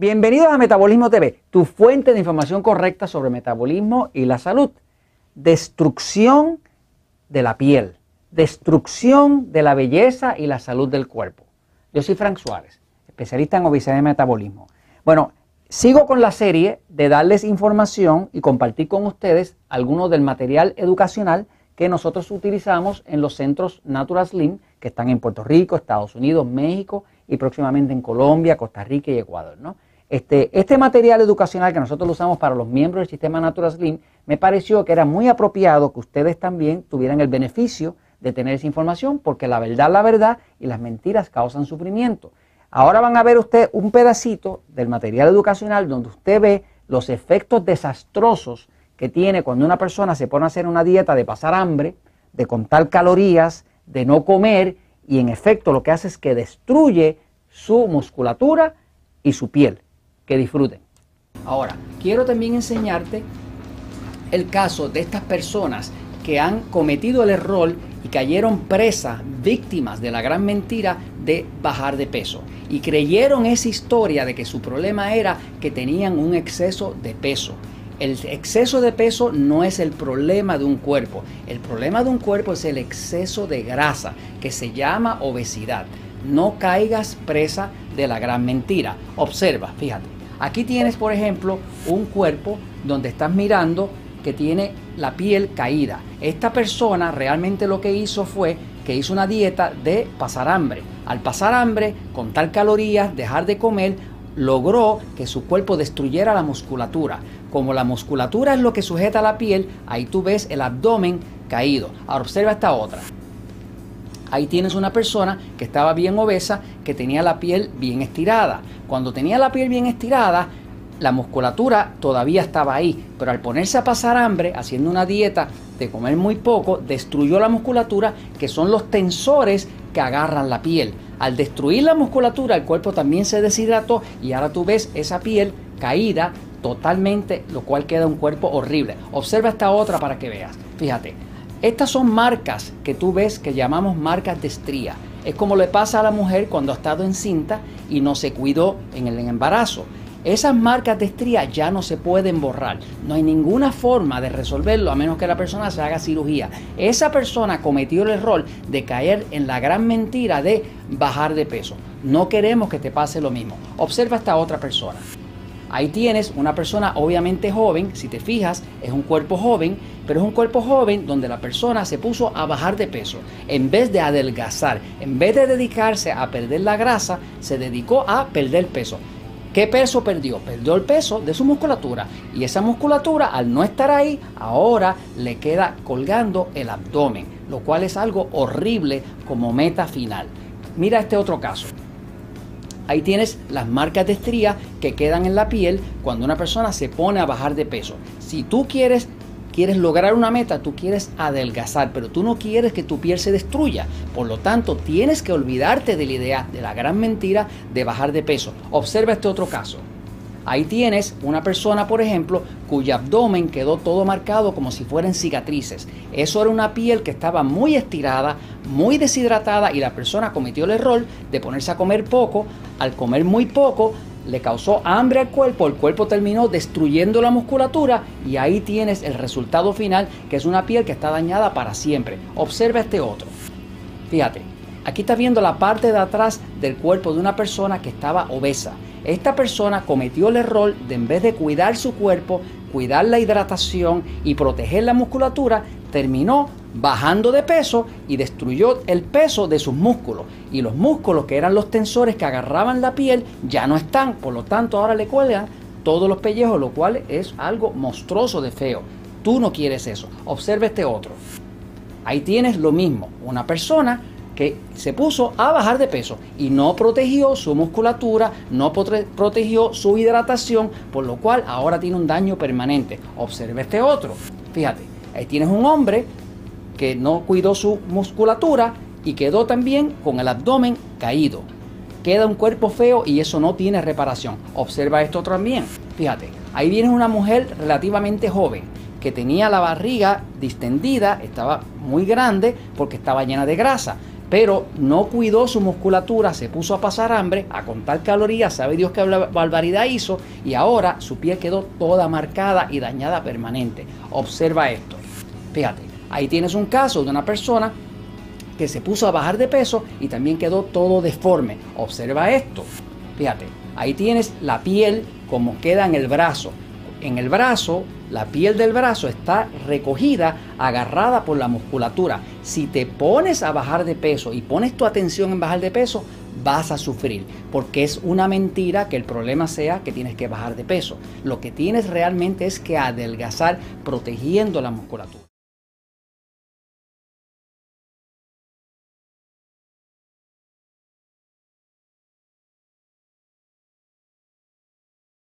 Bienvenidos a Metabolismo TV, tu fuente de información correcta sobre metabolismo y la salud. Destrucción de la piel, destrucción de la belleza y la salud del cuerpo. Yo soy Frank Suárez, especialista en obesidad y metabolismo. Bueno, sigo con la serie de darles información y compartir con ustedes algunos del material educacional que nosotros utilizamos en los centros Natural Slim que están en Puerto Rico, Estados Unidos, México y próximamente en Colombia, Costa Rica y Ecuador. ¿no? Este, este, material educacional que nosotros usamos para los miembros del sistema Natural Slim, me pareció que era muy apropiado que ustedes también tuvieran el beneficio de tener esa información, porque la verdad, la verdad y las mentiras causan sufrimiento. Ahora van a ver usted un pedacito del material educacional donde usted ve los efectos desastrosos que tiene cuando una persona se pone a hacer una dieta de pasar hambre, de contar calorías, de no comer, y en efecto lo que hace es que destruye su musculatura y su piel que disfruten. Ahora, quiero también enseñarte el caso de estas personas que han cometido el error y cayeron presas, víctimas de la gran mentira de bajar de peso. Y creyeron esa historia de que su problema era que tenían un exceso de peso. El exceso de peso no es el problema de un cuerpo. El problema de un cuerpo es el exceso de grasa, que se llama obesidad. No caigas presa de la gran mentira. Observa, fíjate. Aquí tienes, por ejemplo, un cuerpo donde estás mirando que tiene la piel caída. Esta persona realmente lo que hizo fue que hizo una dieta de pasar hambre. Al pasar hambre, contar calorías, dejar de comer, logró que su cuerpo destruyera la musculatura. Como la musculatura es lo que sujeta la piel, ahí tú ves el abdomen caído. Ahora observa esta otra. Ahí tienes una persona que estaba bien obesa, que tenía la piel bien estirada. Cuando tenía la piel bien estirada, la musculatura todavía estaba ahí, pero al ponerse a pasar hambre, haciendo una dieta de comer muy poco, destruyó la musculatura, que son los tensores que agarran la piel. Al destruir la musculatura, el cuerpo también se deshidrató y ahora tú ves esa piel caída totalmente, lo cual queda un cuerpo horrible. Observa esta otra para que veas. Fíjate, estas son marcas que tú ves que llamamos marcas de estría. Es como le pasa a la mujer cuando ha estado encinta y no se cuidó en el embarazo. Esas marcas de estría ya no se pueden borrar. No hay ninguna forma de resolverlo a menos que la persona se haga cirugía. Esa persona cometió el error de caer en la gran mentira de bajar de peso. No queremos que te pase lo mismo. Observa a esta otra persona. Ahí tienes una persona obviamente joven, si te fijas, es un cuerpo joven, pero es un cuerpo joven donde la persona se puso a bajar de peso. En vez de adelgazar, en vez de dedicarse a perder la grasa, se dedicó a perder peso. ¿Qué peso perdió? Perdió el peso de su musculatura. Y esa musculatura, al no estar ahí, ahora le queda colgando el abdomen, lo cual es algo horrible como meta final. Mira este otro caso. Ahí tienes las marcas de estría que quedan en la piel cuando una persona se pone a bajar de peso. Si tú quieres quieres lograr una meta, tú quieres adelgazar, pero tú no quieres que tu piel se destruya. Por lo tanto, tienes que olvidarte de la idea, de la gran mentira de bajar de peso. Observa este otro caso. Ahí tienes una persona, por ejemplo, cuyo abdomen quedó todo marcado como si fueran cicatrices. Eso era una piel que estaba muy estirada, muy deshidratada y la persona cometió el error de ponerse a comer poco. Al comer muy poco, le causó hambre al cuerpo, el cuerpo terminó destruyendo la musculatura y ahí tienes el resultado final, que es una piel que está dañada para siempre. Observa este otro. Fíjate, aquí estás viendo la parte de atrás del cuerpo de una persona que estaba obesa. Esta persona cometió el error de en vez de cuidar su cuerpo, cuidar la hidratación y proteger la musculatura, terminó bajando de peso y destruyó el peso de sus músculos. Y los músculos que eran los tensores que agarraban la piel ya no están, por lo tanto ahora le cuelgan todos los pellejos, lo cual es algo monstruoso de feo. Tú no quieres eso. Observa este otro. Ahí tienes lo mismo, una persona que se puso a bajar de peso y no protegió su musculatura, no protegió su hidratación, por lo cual ahora tiene un daño permanente. Observe este otro. Fíjate, ahí tienes un hombre que no cuidó su musculatura y quedó también con el abdomen caído. Queda un cuerpo feo y eso no tiene reparación. Observa esto también. Fíjate, ahí viene una mujer relativamente joven que tenía la barriga distendida, estaba muy grande porque estaba llena de grasa pero no cuidó su musculatura, se puso a pasar hambre, a contar calorías, sabe Dios qué barbaridad hizo y ahora su piel quedó toda marcada y dañada permanente. Observa esto. Fíjate, ahí tienes un caso de una persona que se puso a bajar de peso y también quedó todo deforme. Observa esto. Fíjate, ahí tienes la piel como queda en el brazo. En el brazo, la piel del brazo está recogida, agarrada por la musculatura. Si te pones a bajar de peso y pones tu atención en bajar de peso, vas a sufrir, porque es una mentira que el problema sea que tienes que bajar de peso. Lo que tienes realmente es que adelgazar protegiendo la musculatura.